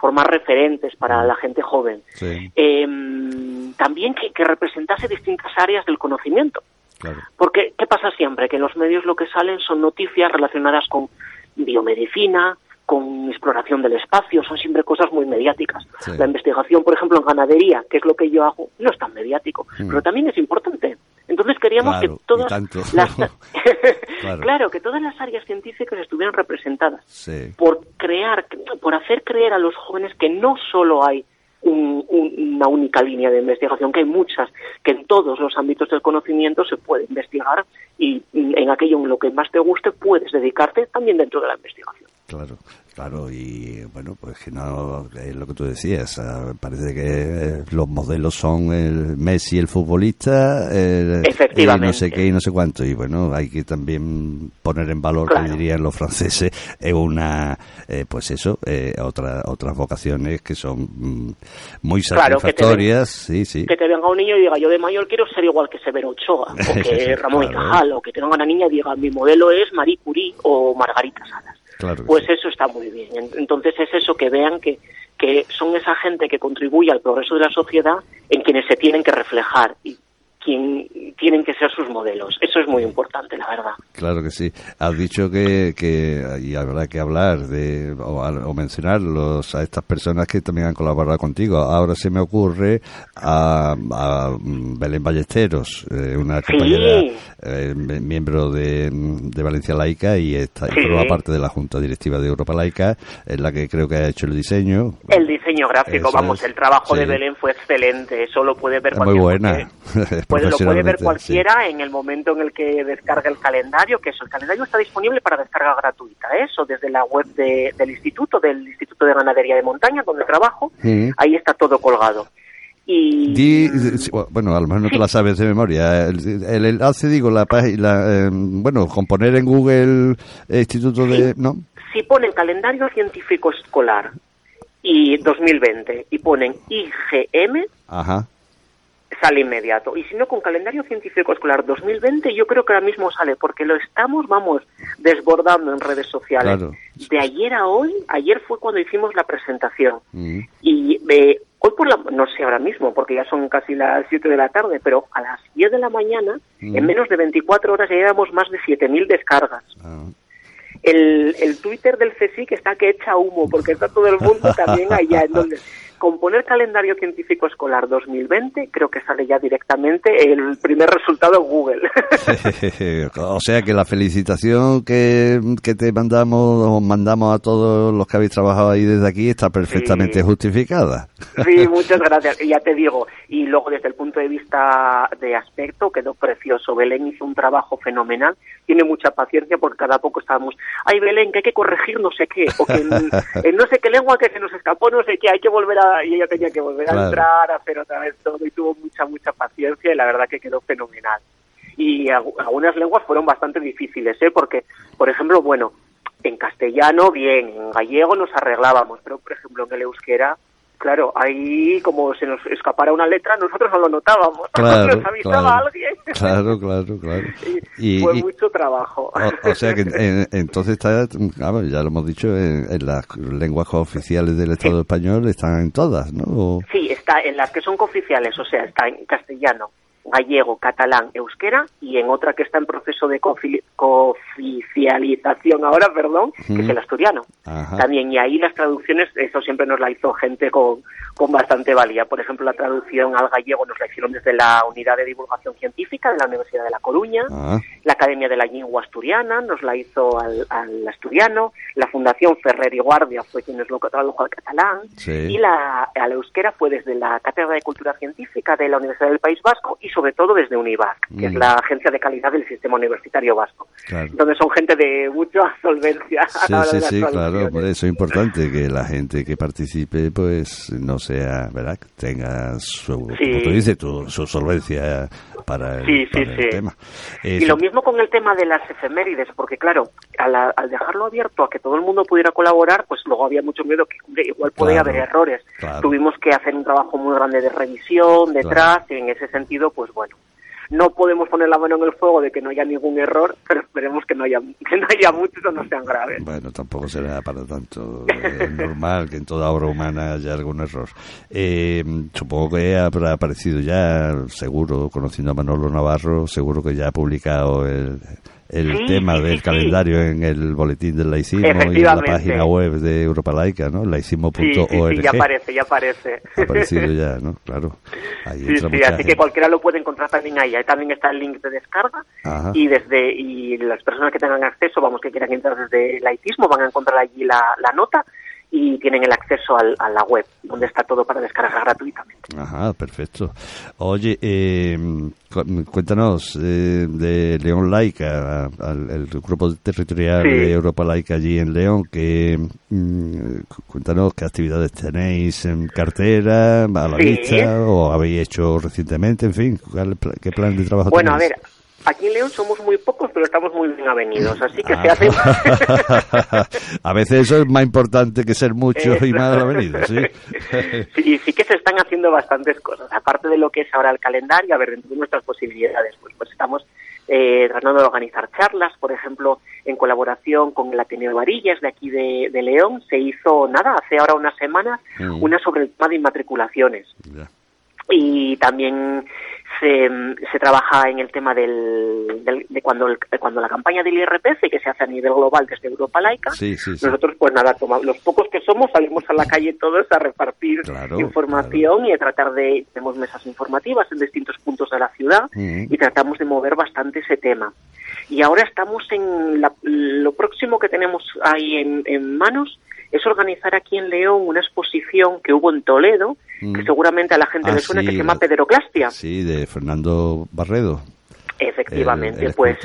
formar referentes para la gente joven. Em, también que, representase distintas áreas del conocimiento. Porque, ¿qué pasa siempre? Que en los medios lo que salen son noticias relacionadas con biomedicina, con exploración del espacio, son siempre cosas muy mediáticas. La investigación, por ejemplo, en ganadería, que es lo que yo hago, no es tan mediático, mm. pero también es importante. Entonces queríamos que todas las [LAUGHS] claro. que todas las áreas científicas estuvieran representadas por crear, por hacer creer a los jóvenes que no solo hay una única línea de investigación, que hay muchas, que en todos los ámbitos del conocimiento se puede investigar y en aquello en lo que más te guste puedes dedicarte también dentro de la investigación. Claro. Claro, y bueno, pues que no, es lo que tú decías, parece que los modelos son el Messi, el futbolista, el, no sé qué y no sé cuánto, y bueno, hay que también poner en valor, que dirían los franceses, es una, eh, pues eso, eh, otra, otras vocaciones que son mm, muy satisfactorias, sí, sí. Que te venga un niño y diga, yo de mayor quiero ser igual que Severo Ochoa, o [LAUGHS] que Ramón y Cajal, o que te venga una niña y diga, mi modelo es Marie Curie o Margarita Salas pues eso está muy bien. Entonces es eso que vean que, que son esa gente que contribuye al progreso de la sociedad en quienes se tienen que reflejar y quien tienen que ser sus modelos. Eso es muy importante, la verdad. Claro que sí. Has dicho que, que y habrá que hablar de o, mencionarlos a estas personas que también han colaborado contigo. Ahora se me ocurre a, Belén Ballesteros, eh, una compañera eh, miembro de, Valencia Laica y está forma parte de la Junta Directiva de Europa Laica, en la que creo que ha hecho el diseño. El diseño gráfico, vamos, el trabajo de Belén fue excelente. Eso lo puede ver Muy buena. [LAUGHS] Lo puede ver cualquiera en el momento en el que descargue el calendario, que eso, el calendario está disponible para descarga gratuita, ¿eh? eso desde la web del instituto, del Instituto de Ganadería de Montaña, donde trabajo, ahí está todo colgado. Y... bueno, a lo mejor no te la sabes de memoria. El, enlace, digo, la página, eh, bueno, componer en Google eh, Instituto de... ¿no? Si ponen calendario científico escolar y 2020 y ponen IGM, Ajá sale inmediato. Y si no, con calendario científico escolar 2020, yo creo que ahora mismo sale, porque lo estamos, vamos, desbordando en redes sociales. De ayer a hoy, ayer fue cuando hicimos la presentación. Mm. Y eh, hoy por la, no sé ahora mismo, porque ya son casi las 7 de la tarde, pero a las 10 de la mañana, en mm. menos de 24 horas, ya llevamos más de 7.000 descargas. Ah. El, el Twitter del CSIC está que echa humo, porque está todo el mundo también allá. En donde, con poner calendario científico escolar 2020, creo que sale ya directamente el primer resultado en Google. [LAUGHS] o sea que la felicitación que, que te mandamos, mandamos a todos los que habéis trabajado ahí desde aquí está perfectamente justificada. Sí, [LAUGHS] muchas gracias. Y ya te digo, y luego desde el punto de vista de aspecto quedó precioso. Belén hizo un trabajo fenomenal, tiene mucha paciencia porque cada poco estábamos, ay Belén, que hay que corregir no sé qué, o que en [LAUGHS] no sé qué lengua que se nos escapó no sé qué, hay que volver a y ella tenía que volver a entrar, a hacer otra vez todo y tuvo mucha, mucha paciencia y la verdad que quedó fenomenal. Y algunas lenguas fueron bastante difíciles, ¿eh? Porque, por ejemplo, bueno, en castellano bien, en gallego nos arreglábamos, pero por ejemplo en el euskera claro, ahí como se nos escapara una letra, nosotros no lo notábamos. [LAUGHS] Claro, nos avisaba alguien. [LAUGHS] Claro, claro, claro. [LAUGHS] Y, fue mucho trabajo. O, sea que entonces está, ya lo hemos dicho, en, las lenguas oficiales del Estado español están en todas, ¿no? Sí, está en las que son cooficiales, o sea, está en castellano, gallego, catalán, euskera y en otra que está en proceso de cooficialización ahora, perdón, que es el asturiano. También, y ahí las traducciones, eso siempre nos la hizo gente con, con bastante valía. Por ejemplo, la traducción al gallego nos la hicieron desde la Unidad de Divulgación Científica de la Universidad de La Coruña, ah. la Academia de la Lengua Asturiana nos la hizo al, asturiano, la Fundación Ferrer y Guardia fue quien nos lo tradujo al catalán, y la, al euskera fue desde la Cátedra de Cultura Científica de la Universidad del País Vasco y sobre todo desde UNIVAC, que es la agencia de calidad del sistema universitario vasco, donde son gente de mucha [LAUGHS] solvencia. Sí, sí, sí, claro, por eso es importante que la gente que participe, pues no sea, ¿verdad? Tenga su, como tú dices, su solvencia para el, tema. y lo mismo con el tema de las efemérides, porque claro, al, dejarlo abierto a que todo el mundo pudiera colaborar, pues luego había mucho miedo que igual podía haber errores. Tuvimos que hacer un trabajo muy grande de revisión detrás y en ese sentido, pues bueno, no podemos poner la mano en el fuego de que no haya ningún error, pero esperemos que no haya, [LAUGHS] que no haya muchos o no sean graves. Bueno, tampoco será para tanto eh, [LAUGHS] normal que en toda obra humana haya algún error. Eh, supongo que habrá aparecido ya, seguro, conociendo a Manolo Navarro, seguro que ya ha publicado el el tema del calendario en el boletín del laicismo y en la página web de Europa Laica, ¿no? laicismo.org. Sí, ya aparece, ya aparece. Ha aparecido ya, ¿no? Claro. sí, sí, así que cualquiera lo puede encontrar también ahí. Ahí también está el link de descarga y desde y las personas que tengan acceso, vamos, que quieran entrar desde laicismo, van a encontrar allí la, la nota y tienen el acceso al, a la web, donde está todo para descargar gratuitamente. Ajá, perfecto. Oye, eh, cuéntanos eh, de León Laica, el grupo territorial de Europa Laica allí en León, que mm, cuéntanos qué actividades tenéis en cartera, a la vista, o habéis hecho recientemente, en fin, qué plan de trabajo Bueno, a ver, Aquí en León somos muy pocos, pero estamos muy bien avenidos, así que se hace... [LAUGHS] a veces eso es más importante que ser muchos y más avenidos, ¿sí? [LAUGHS] sí, sí que se están haciendo bastantes cosas, aparte de lo que es ahora el calendario, a ver, dentro de nuestras posibilidades, pues, pues estamos eh, tratando de organizar charlas, por ejemplo, en colaboración con el Ateneo de Varillas de aquí de, León, se hizo, nada, hace ahora unas semanas, mm. una sobre el tema de inmatriculaciones. Y también se, se trabaja en el tema del, de cuando cuando la campaña del IRPF que se hace a nivel global desde Europa Laica nosotros pues nada tomamos, los pocos que somos salimos a la calle todos a repartir información y a tratar de tenemos mesas informativas en distintos puntos de la ciudad y tratamos de mover bastante ese tema y ahora estamos en lo próximo que tenemos ahí en, en manos es organizar aquí en León una exposición que hubo en Toledo, que mm. seguramente a la gente le ah, suena, que se llama Pederoclastia. Sí, de Fernando Barredo. Efectivamente, pues.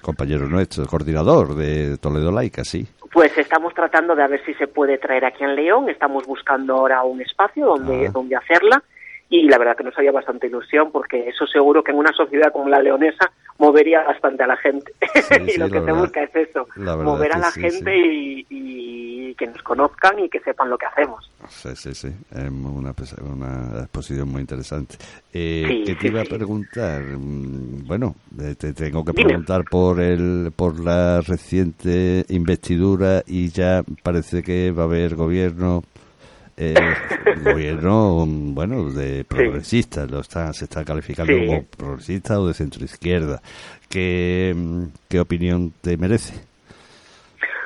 compañero nuestro, coordinador de Toledo Laica, sí. Pues estamos tratando de ver si se puede traer aquí en León, estamos buscando ahora un espacio donde, ah. donde hacerla y la verdad que nos haría bastante ilusión porque eso seguro que en una sociedad como la leonesa movería bastante a la gente [LAUGHS] y lo que se busca es eso, mover a la gente y, que nos conozcan y que sepan lo que hacemos. Sí, sí, sí, es una, una exposición muy interesante. Eh, ¿Qué te iba a preguntar? Mm, bueno, eh, te tengo que preguntar por el por la reciente investidura y ya parece que va a haber gobierno eh, gobierno, bueno, de progresista, lo está, se está calificando como progresista o de centro izquierda. ¿Qué, qué opinión te merece?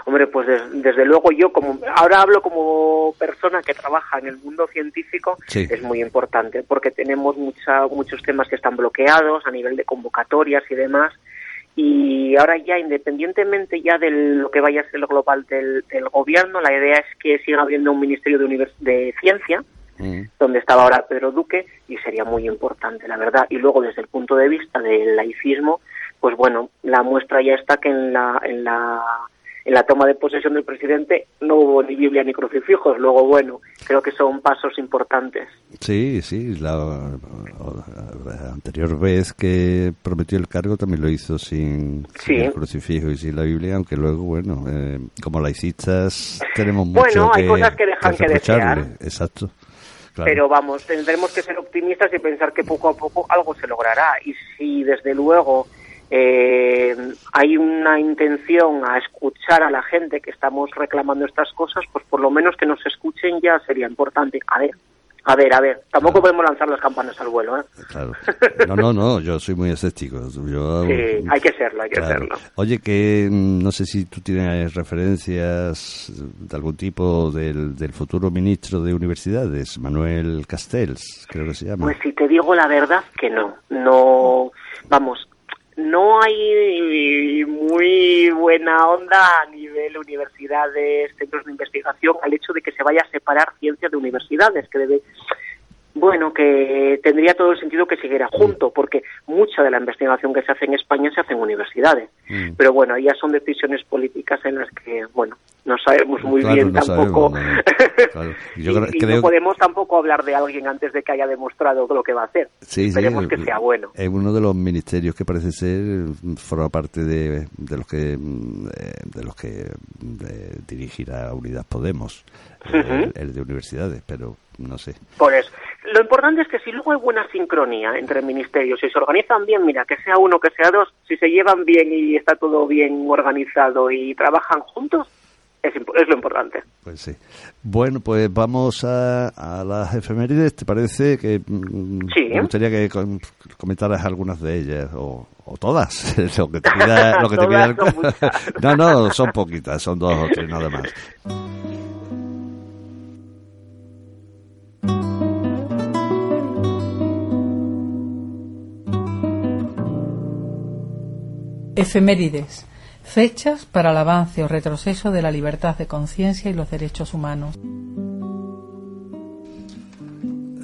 Hombre, pues desde luego yo como ahora hablo como persona que trabaja en el mundo científico es muy importante porque tenemos mucha, muchos temas que están bloqueados a nivel de convocatorias y demás y ahora ya independientemente ya de lo que vaya a ser lo global del, gobierno, la idea es que siga habiendo un ministerio de, de ciencia, mm. donde estaba ahora Pedro Duque, y sería muy importante, la verdad. Y luego desde el punto de vista del laicismo, pues bueno, la muestra ya está que en la, en la en la toma de posesión del presidente no hubo ni Biblia ni crucifijos. Luego, bueno, creo que son pasos importantes. Sí, sí, la, anterior vez que prometió el cargo también lo hizo sin, el crucifijo y sin la Biblia, aunque luego, bueno, eh, como laicistas tenemos mucho bueno, hay cosas que dejan que, desear. Exacto. Pero vamos, tendremos que ser optimistas y pensar que poco a poco algo se logrará. Y si desde luego eh, hay una intención a escuchar a la gente que estamos reclamando estas cosas, pues por lo menos que nos escuchen ya sería importante. A ver, a ver, a ver, tampoco podemos lanzar las campanas al vuelo, ¿eh? Claro. No, no, no, yo soy muy escéptico. sí, hay que serlo, hay que serlo. Oye, que mm, no sé si tú tienes referencias de algún tipo del, del futuro ministro de Universidades, Manuel Castells, creo que se llama. Pues si te digo la verdad, que no. No, vamos, no hay muy buena onda a nivel universidades, centros de investigación, al hecho de que se vaya a separar ciencia de universidades, que debe bueno, que tendría todo el sentido que siguiera junto, porque mucha de la investigación que se hace en España se hace en universidades. Mm. Pero bueno, ya son decisiones políticas en las que, bueno, no sabemos muy bien tampoco. y, no podemos tampoco hablar de alguien antes de que haya demostrado lo que va a hacer. Sí, Esperemos que sea bueno. Es uno de los ministerios que parece ser forma parte de, de los que de los que dirigirá Unidad Podemos, el, el de universidades, pero no sé. Por eso. Lo importante es que si luego hay buena sincronía entre ministerios, si se organizan bien, mira, que sea uno, que sea dos, si se llevan bien y está todo bien organizado y trabajan juntos, es, es lo importante. Pues sí. Bueno, pues vamos a, a las efemérides. ¿Te parece que mm, sí. me gustaría que comentaras algunas de ellas o, o todas? [LAUGHS] lo que te [LAUGHS] pida, lo que te pida [LAUGHS] No, no, son poquitas, son dos o tres nada más. Efemérides. Fechas para el avance o retroceso de la libertad de conciencia y los derechos humanos.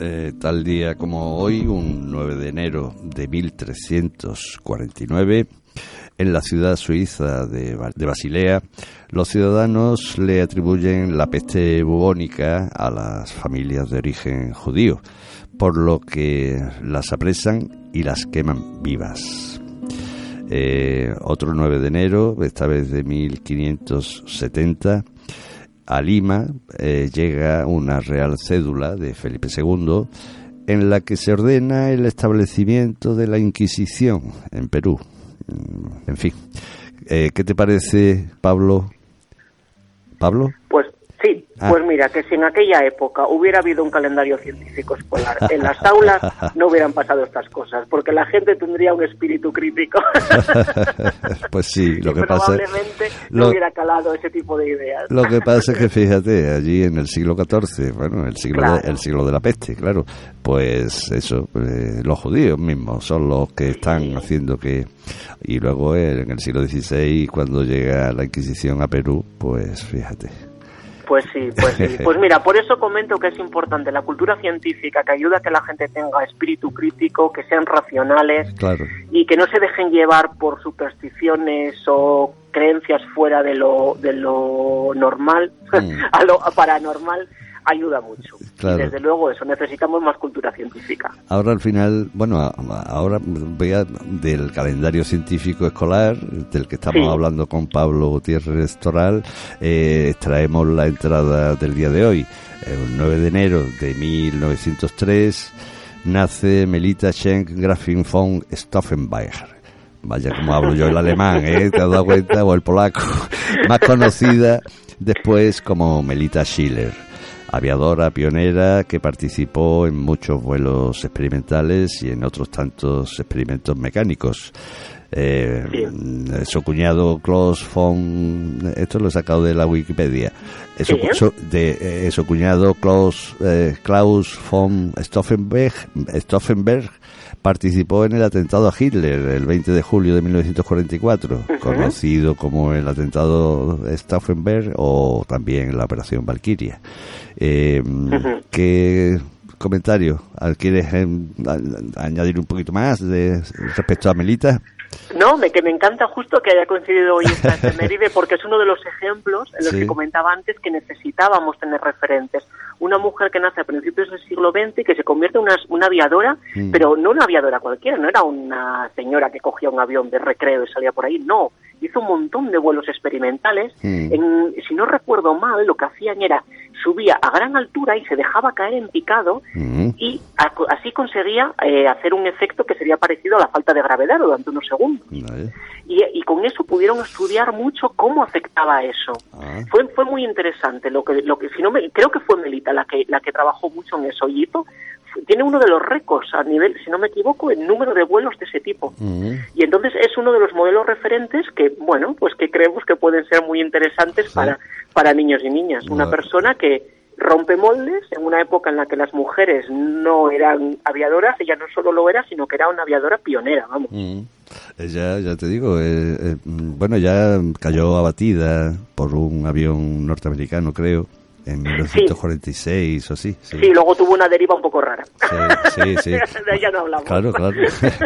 Eh, tal día como hoy, un 9 de enero de 1349, en la ciudad suiza de, de, Basilea, los ciudadanos le atribuyen la peste bubónica a las familias de origen judío, por lo que las apresan y las queman vivas. Eh, otro 9 de enero, esta vez de 1570, a Lima eh, llega una real cédula de Felipe II en la que se ordena el establecimiento de la Inquisición en Perú. En fin, eh, ¿qué te parece, Pablo? ¿Pablo? Pues ah. pues mira, que si en aquella época hubiera habido un calendario científico escolar en las aulas, [LAUGHS] no hubieran pasado estas cosas, porque la gente tendría un espíritu crítico. [LAUGHS] pues sí, [LAUGHS] lo que pasa probablemente no hubiera calado ese tipo de ideas. Lo que pasa es que fíjate, allí en el siglo XIV, bueno, el siglo, de, el siglo de la peste, claro, pues eso, eh, los judíos mismos son los que están haciendo que... Y luego en el siglo XVI, cuando llega la Inquisición a Perú, pues fíjate. Pues sí, pues sí. Pues mira, por eso comento que es importante la cultura científica, que ayuda a que la gente tenga espíritu crítico, que sean racionales y que no se dejen llevar por supersticiones o creencias fuera de lo, de lo normal, mm. [LAUGHS] a lo paranormal, ayuda mucho. Y desde luego eso, necesitamos más cultura científica. Ahora al final, bueno, ahora voy a, del calendario científico escolar, del que estamos hablando con Pablo Gutiérrez Toral, eh, extraemos la entrada del día de hoy. El 9 de enero de 1903 nace Melita Schenk Grafin von Stauffenberg. Vaya como hablo yo el alemán, ¿eh? ¿Te has dado cuenta? O el polaco. [LAUGHS] Más conocida después como Melita Schiller aviadora pionera que participó en muchos vuelos experimentales y en otros tantos experimentos mecánicos. Eh, su cuñado Klaus von esto lo he sacado de la Wikipedia. Su, de eh, su cuñado Klaus eh, Klaus von Stauffenberg, Stauffenberg participó en el atentado a Hitler el 20 de julio de 1944 conocido como el atentado Stauffenberg o también la operación Valkyria eh, ¿Qué comentario? ¿Quieres añadir un poquito más de, respecto a Melita? No, me, que me encanta justo que haya coincidido hoy esta [LAUGHS] efeméride porque es uno de los ejemplos en los que comentaba antes que necesitábamos tener referentes. Una mujer que nace a principios del siglo XX y que se convierte en una, aviadora, mm. pero no una aviadora cualquiera, no era una señora que cogía un avión de recreo y salía por ahí, no. Hizo un montón de vuelos experimentales. Mm. En, si no recuerdo mal, lo que hacían era subía a gran altura y se dejaba caer en picado y así conseguía eh, hacer un efecto que sería parecido a la falta de gravedad durante unos segundos. Y, con eso pudieron estudiar mucho cómo afectaba eso. Ah. Fue, fue muy interesante. Lo que, lo que, si no me, creo que fue Melita la que, la que trabajó mucho en eso. Y tiene uno de los récords a nivel, si no me equivoco, el número de vuelos de ese tipo. Y entonces es uno de los modelos referentes que, bueno, pues que creemos que pueden ser muy interesantes para, para niños y niñas. Una persona que rompe moldes en una época en la que las mujeres no eran aviadoras, ella no solo lo era, sino que era una aviadora pionera, vamos. Ella, ya te digo, eh, eh, bueno, ya cayó abatida por un avión norteamericano, creo en 1946 o así. Sí. luego tuvo una deriva un poco rara. Sí, sí, [LAUGHS] de ella no hablamos. Claro, claro.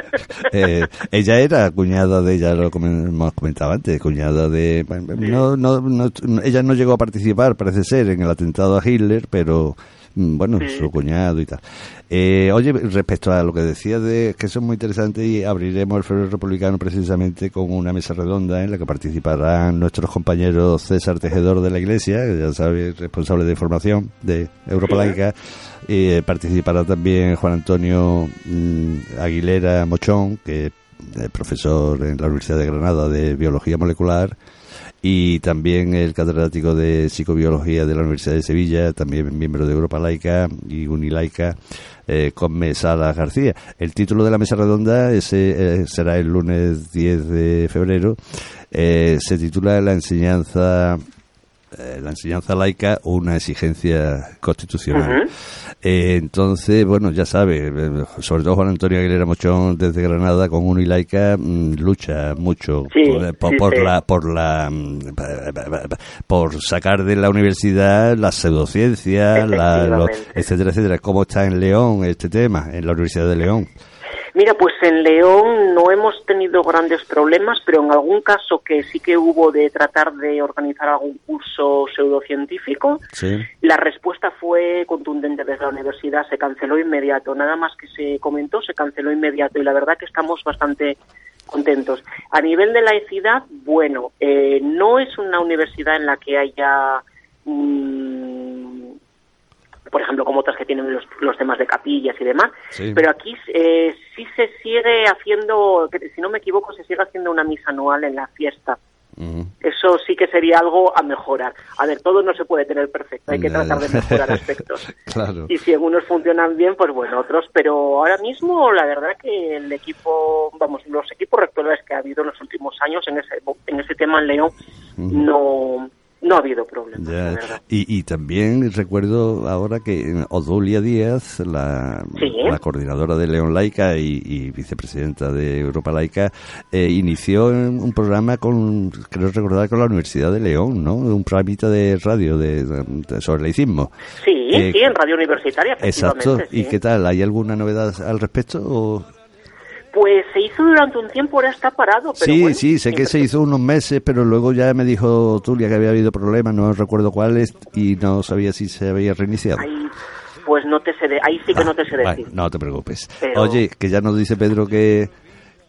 [LAUGHS] eh, ella era cuñada de, ya lo hemos comentado antes, cuñada de... No, no, no, ella no llegó a participar, parece ser, en el atentado a Hitler, pero Mm, bueno, su cuñado y tal. Eh, oye, respecto a lo que decías de que eso es muy interesante y abriremos el Febrero Republicano precisamente con una mesa redonda en la que participarán nuestros compañeros César Tejedor de la Iglesia, que ya sabes, responsable de formación de Europa Laica, y eh, participará también Juan Antonio mm, Aguilera Mochón, que es profesor en la Universidad de Granada de Biología Molecular, y también el catedrático de psicobiología de la Universidad de Sevilla, también miembro de Europa Laica y Unilaica, eh, con Mesala García. El título de la mesa redonda ese, eh, será el lunes 10 de febrero. Eh, se titula La enseñanza eh, la enseñanza laica una exigencia constitucional. Eh, entonces, bueno, ya sabe, eh, sobre todo Juan Antonio Aguilera Mochón desde Granada con Unilaica mm, lucha mucho por, la por la mm, por sacar de la universidad la pseudociencia, la, etcétera, etcétera. ¿Cómo está en León este tema, en la Universidad de León? Mira, pues en León no hemos tenido grandes problemas, pero en algún caso que sí que hubo de tratar de organizar algún curso pseudocientífico, la respuesta fue contundente desde la universidad, se canceló inmediato. Nada más que se comentó, se canceló inmediato y la verdad que estamos bastante contentos. A nivel de laicidad, bueno, eh, no es una universidad en la que haya por ejemplo, como otras que tienen los, los temas de capillas y demás. Pero aquí eh, sí se sigue haciendo, si no me equivoco, se sigue haciendo una misa anual en la fiesta. Eso sí que sería algo a mejorar. A ver, todo no se puede tener perfecto, hay que tratar de mejorar aspectos. [LAUGHS] Y si algunos funcionan bien, pues bueno, otros. Pero ahora mismo, la verdad que el equipo, vamos, los equipos rectores que ha habido en los últimos años en ese, en ese tema en León, no no ha habido problema. Y, y, también recuerdo ahora que Odulia Díaz, la, la coordinadora de León Laica y, vicepresidenta de Europa Laica, eh, inició un programa con, creo recordar, con la Universidad de León, ¿no? Un programita de radio de, sobre el laicismo. Sí, eh, sí, en radio universitaria. Exacto. ¿Y qué tal? ¿Hay alguna novedad al respecto? O? Pues se hizo durante un tiempo, ahora está parado. Pero sí, sí, sé que se hizo unos meses, pero luego ya me dijo Tulia que había habido problemas, no recuerdo cuáles, y no sabía si se había reiniciado. pues no te sé, ahí sí que no te sé decir. no te preocupes. Oye, que ya nos dice Pedro que,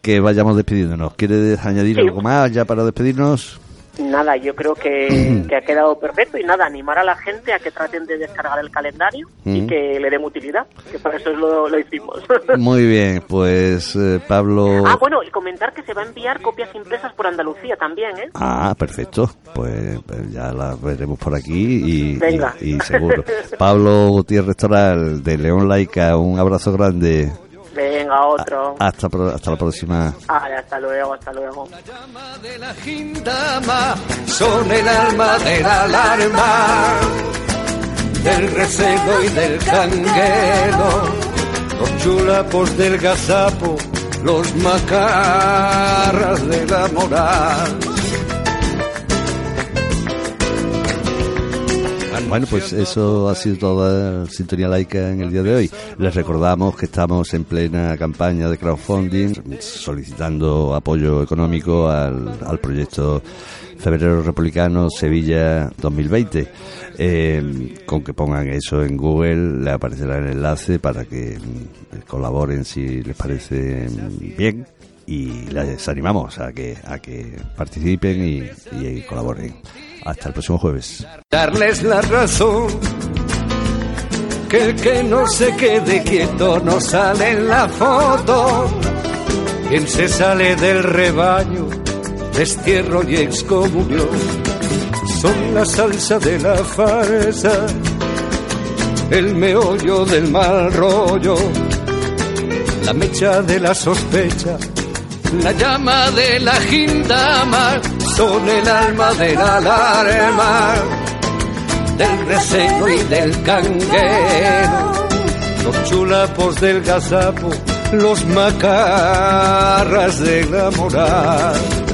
que vayamos despidiéndonos. ¿Quieres añadir algo más ya para despedirnos? Nada, yo creo que, ha quedado perfecto y nada, animar a la gente a que traten de descargar el calendario y que le den utilidad, que para eso lo, lo hicimos. [LAUGHS] Muy bien, pues eh, Pablo... Ah, bueno, y comentar que se va a enviar copias impresas por Andalucía también, ¿eh? Ah, perfecto, pues, pues ya las veremos por aquí y, y seguro. Pablo Gutiérrez Toral, de León Laica, un abrazo grande. Venga, otro. Hasta, hasta la próxima. hasta luego, hasta luego. La llama de la gintama son el alma de la alarma, del recebo y del canguero, los chulapos del gazapo, los macarras de la moral Bueno, pues eso ha sido toda Sintonía Laica en el día de hoy. Les recordamos que estamos en plena campaña de crowdfunding solicitando apoyo económico al, al proyecto Febrero Republicano Sevilla 2020. Eh, con que pongan eso en Google le aparecerá el enlace para que mm, colaboren si les parece bien y les animamos a que, a que participen y, y colaboren. Hasta el próximo jueves. Darles la razón que el que no se quede quieto no sale en la foto. Quien se sale del rebaño, destierro y excomunión, son la salsa de la farsa, el meollo del mal rollo, la mecha de la sospecha, la llama de la gindama, son el alma de la alarma del reseño y del canguero, los chulapos del gazapo, los macarras de la moral